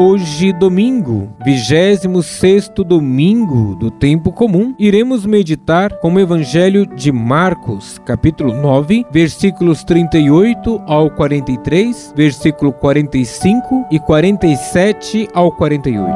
Hoje, domingo, 26 domingo do tempo comum, iremos meditar com o Evangelho de Marcos, capítulo 9, versículos 38 ao 43, versículo 45 e 47 ao 48.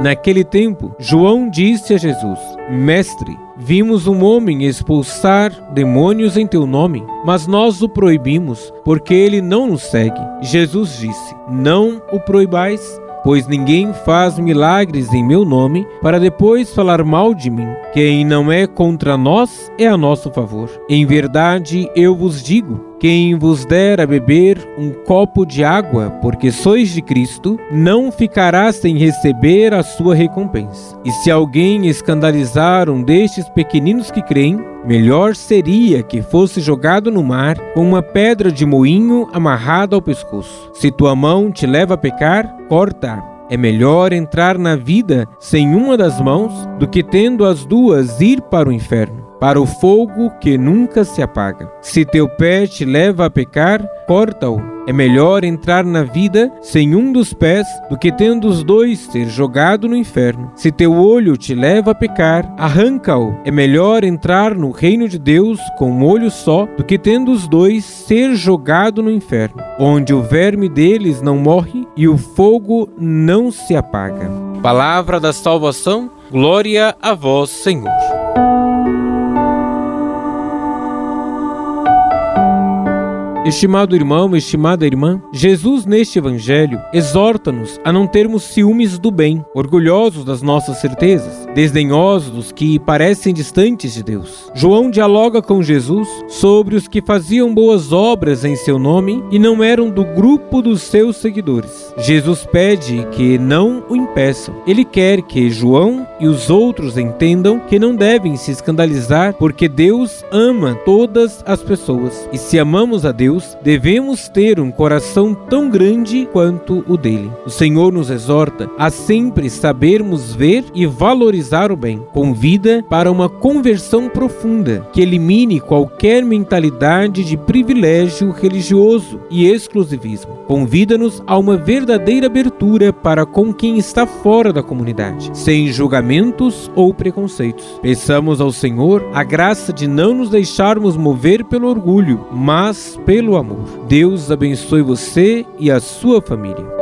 Naquele tempo, João disse a Jesus: Mestre, Vimos um homem expulsar demônios em teu nome, mas nós o proibimos, porque ele não nos segue. Jesus disse: Não o proibais, pois ninguém faz milagres em meu nome para depois falar mal de mim. Quem não é contra nós é a nosso favor. Em verdade, eu vos digo: quem vos der a beber um copo de água, porque sois de Cristo, não ficará sem receber a sua recompensa. E se alguém escandalizar um destes pequeninos que creem, melhor seria que fosse jogado no mar com uma pedra de moinho amarrada ao pescoço. Se tua mão te leva a pecar, corta. É melhor entrar na vida sem uma das mãos do que tendo as duas ir para o inferno para o fogo que nunca se apaga. Se teu pé te leva a pecar, corta-o. É melhor entrar na vida sem um dos pés do que tendo os dois ser jogado no inferno. Se teu olho te leva a pecar, arranca-o. É melhor entrar no reino de Deus com um olho só do que tendo os dois ser jogado no inferno, onde o verme deles não morre e o fogo não se apaga. Palavra da salvação, glória a vós, Senhor. Estimado irmão, estimada irmã, Jesus neste evangelho exorta-nos a não termos ciúmes do bem, orgulhosos das nossas certezas, desdenhosos dos que parecem distantes de Deus. João dialoga com Jesus sobre os que faziam boas obras em seu nome e não eram do grupo dos seus seguidores. Jesus pede que não o impeçam. Ele quer que João e os outros entendam que não devem se escandalizar porque Deus ama todas as pessoas. E se amamos a Deus, Devemos ter um coração tão grande quanto o dele. O Senhor nos exorta a sempre sabermos ver e valorizar o bem. Convida para uma conversão profunda que elimine qualquer mentalidade de privilégio religioso e exclusivismo. Convida-nos a uma verdadeira abertura para com quem está fora da comunidade, sem julgamentos ou preconceitos. Peçamos ao Senhor a graça de não nos deixarmos mover pelo orgulho, mas pelo pelo amor. Deus abençoe você e a sua família.